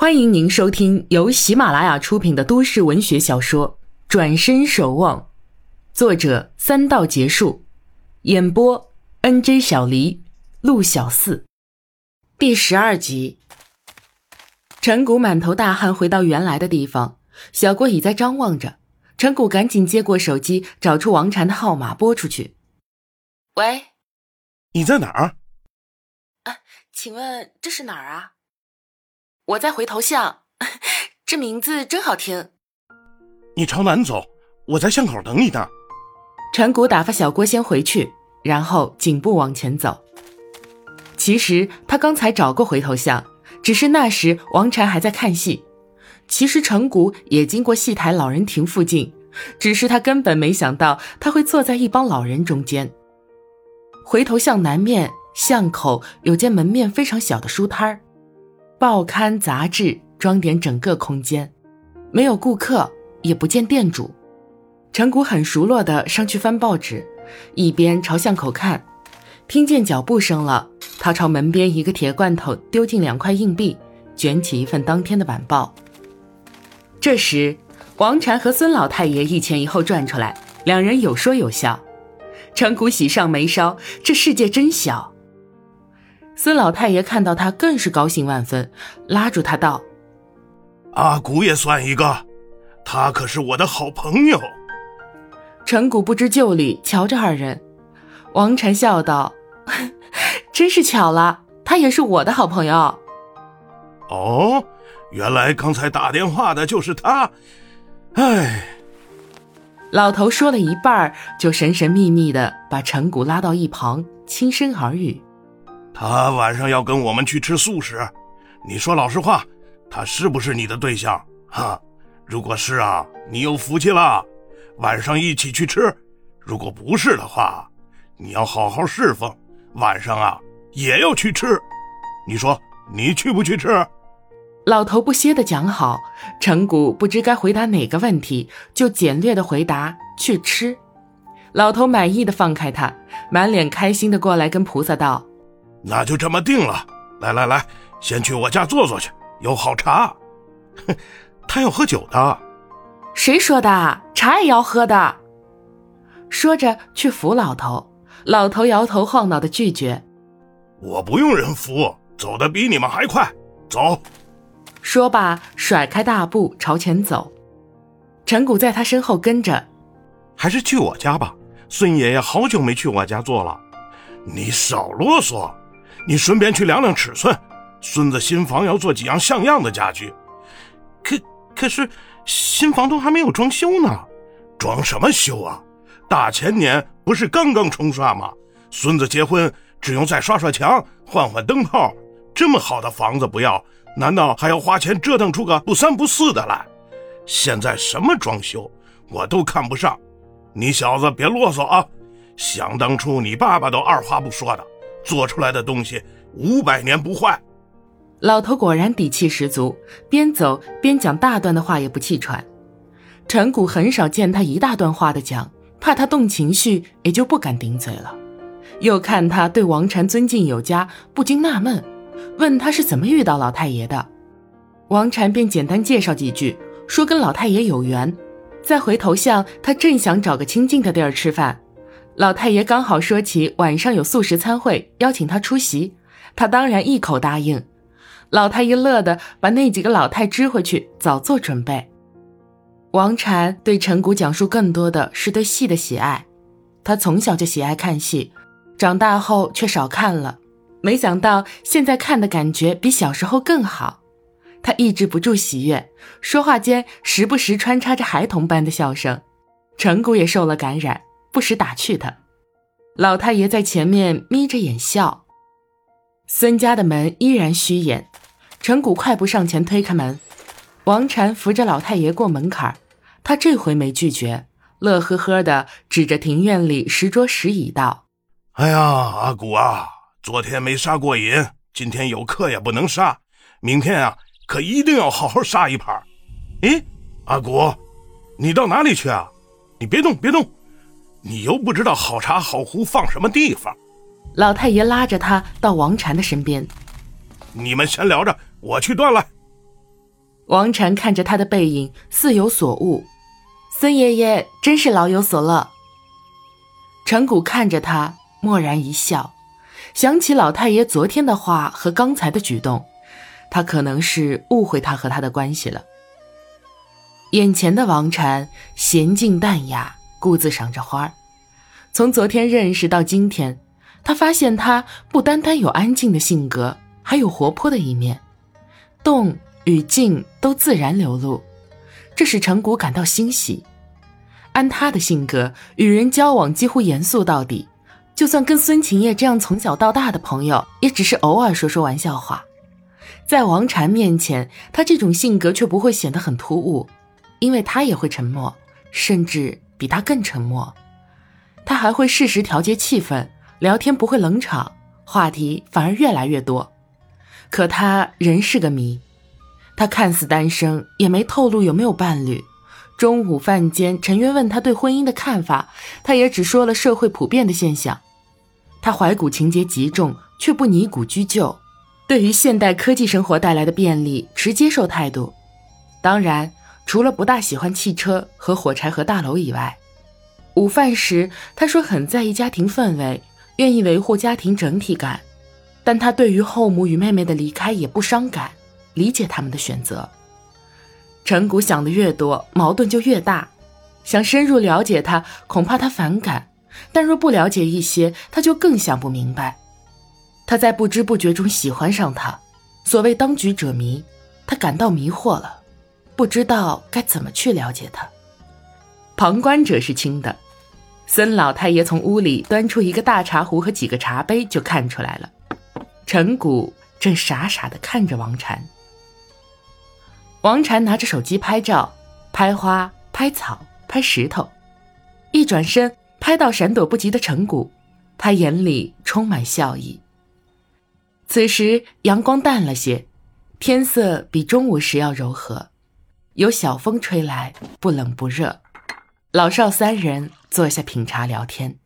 欢迎您收听由喜马拉雅出品的都市文学小说《转身守望》，作者三道结束，演播 N J 小黎、陆小四，第十二集。陈谷满头大汗回到原来的地方，小郭已在张望着。陈谷赶紧接过手机，找出王禅的号码拨出去：“喂，你在哪儿？啊，请问这是哪儿啊？”我在回头巷，这名字真好听。你朝南走，我在巷口等你呢。陈谷打发小郭先回去，然后紧步往前走。其实他刚才找过回头巷，只是那时王禅还在看戏。其实陈谷也经过戏台老人亭附近，只是他根本没想到他会坐在一帮老人中间。回头巷南面巷口有间门面非常小的书摊儿。报刊杂志装点整个空间，没有顾客，也不见店主。陈谷很熟络的上去翻报纸，一边朝巷口看，听见脚步声了，他朝门边一个铁罐头丢进两块硬币，卷起一份当天的晚报。这时，王禅和孙老太爷一前一后转出来，两人有说有笑。陈谷喜上眉梢，这世界真小。孙老太爷看到他，更是高兴万分，拉住他道：“阿古也算一个，他可是我的好朋友。”陈谷不知就里，瞧着二人。王禅笑道：“真是巧了，他也是我的好朋友。”哦，原来刚才打电话的就是他。哎，老头说了一半，就神神秘秘的把陈谷拉到一旁，轻声耳语。他晚上要跟我们去吃素食，你说老实话，他是不是你的对象？哈，如果是啊，你有福气了，晚上一起去吃；如果不是的话，你要好好侍奉，晚上啊也要去吃。你说你去不去吃？老头不歇的讲好，陈谷不知该回答哪个问题，就简略的回答去吃。老头满意的放开他，满脸开心的过来跟菩萨道。那就这么定了。来来来，先去我家坐坐去，有好茶。哼，他要喝酒的。谁说的？茶也要喝的。说着去扶老头，老头摇头晃脑的拒绝。我不用人扶，走得比你们还快。走。说罢，甩开大步朝前走。陈谷在他身后跟着。还是去我家吧。孙爷爷好久没去我家坐了。你少啰嗦。你顺便去量量尺寸，孙子新房要做几样像样的家具，可可是新房都还没有装修呢，装什么修啊？大前年不是刚刚冲刷吗？孙子结婚只用再刷刷墙、换换灯泡，这么好的房子不要，难道还要花钱折腾出个不三不四的来？现在什么装修我都看不上，你小子别啰嗦啊！想当初你爸爸都二话不说的。做出来的东西五百年不坏。老头果然底气十足，边走边讲大段的话也不气喘。陈谷很少见他一大段话的讲，怕他动情绪，也就不敢顶嘴了。又看他对王禅尊敬有加，不禁纳闷，问他是怎么遇到老太爷的。王禅便简单介绍几句，说跟老太爷有缘。再回头向他正想找个清静的地儿吃饭。老太爷刚好说起晚上有素食餐会，邀请他出席，他当然一口答应。老太爷乐得把那几个老太支回去，早做准备。王禅对陈谷讲述更多的是对戏的喜爱，他从小就喜爱看戏，长大后却少看了，没想到现在看的感觉比小时候更好。他抑制不住喜悦，说话间时不时穿插着孩童般的笑声，陈谷也受了感染。不时打趣他，老太爷在前面眯着眼笑。孙家的门依然虚掩，陈谷快步上前推开门，王禅扶着老太爷过门槛他这回没拒绝，乐呵呵的指着庭院里石桌石椅道：“哎呀，阿古啊，昨天没杀过瘾，今天有客也不能杀，明天啊可一定要好好杀一盘。哎，阿古，你到哪里去啊？你别动，别动。”你又不知道好茶好壶放什么地方，老太爷拉着他到王禅的身边。你们先聊着，我去端来。王禅看着他的背影，似有所悟。孙爷爷真是老有所乐。陈谷看着他，默然一笑，想起老太爷昨天的话和刚才的举动，他可能是误会他和他的关系了。眼前的王禅娴静淡雅，顾自赏着花儿。从昨天认识到今天，他发现他不单单有安静的性格，还有活泼的一面，动与静都自然流露，这使陈谷感到欣喜。按他的性格，与人交往几乎严肃到底，就算跟孙晴叶这样从小到大的朋友，也只是偶尔说说玩笑话。在王禅面前，他这种性格却不会显得很突兀，因为他也会沉默，甚至比他更沉默。他还会适时调节气氛，聊天不会冷场，话题反而越来越多。可他仍是个谜。他看似单身，也没透露有没有伴侣。中午饭间，陈渊问他对婚姻的看法，他也只说了社会普遍的现象。他怀古情节极重，却不泥古居旧，对于现代科技生活带来的便利持接受态度。当然，除了不大喜欢汽车和火柴盒大楼以外。午饭时，他说很在意家庭氛围，愿意维护家庭整体感，但他对于后母与妹妹的离开也不伤感，理解他们的选择。陈谷想的越多，矛盾就越大，想深入了解他，恐怕他反感；但若不了解一些，他就更想不明白。他在不知不觉中喜欢上他，所谓当局者迷，他感到迷惑了，不知道该怎么去了解他。旁观者是清的。孙老太爷从屋里端出一个大茶壶和几个茶杯，就看出来了。陈谷正傻傻的看着王禅。王禅拿着手机拍照，拍花、拍草、拍石头，一转身拍到闪躲不及的陈谷，他眼里充满笑意。此时阳光淡了些，天色比中午时要柔和，有小风吹来，不冷不热。老少三人坐下品茶聊天。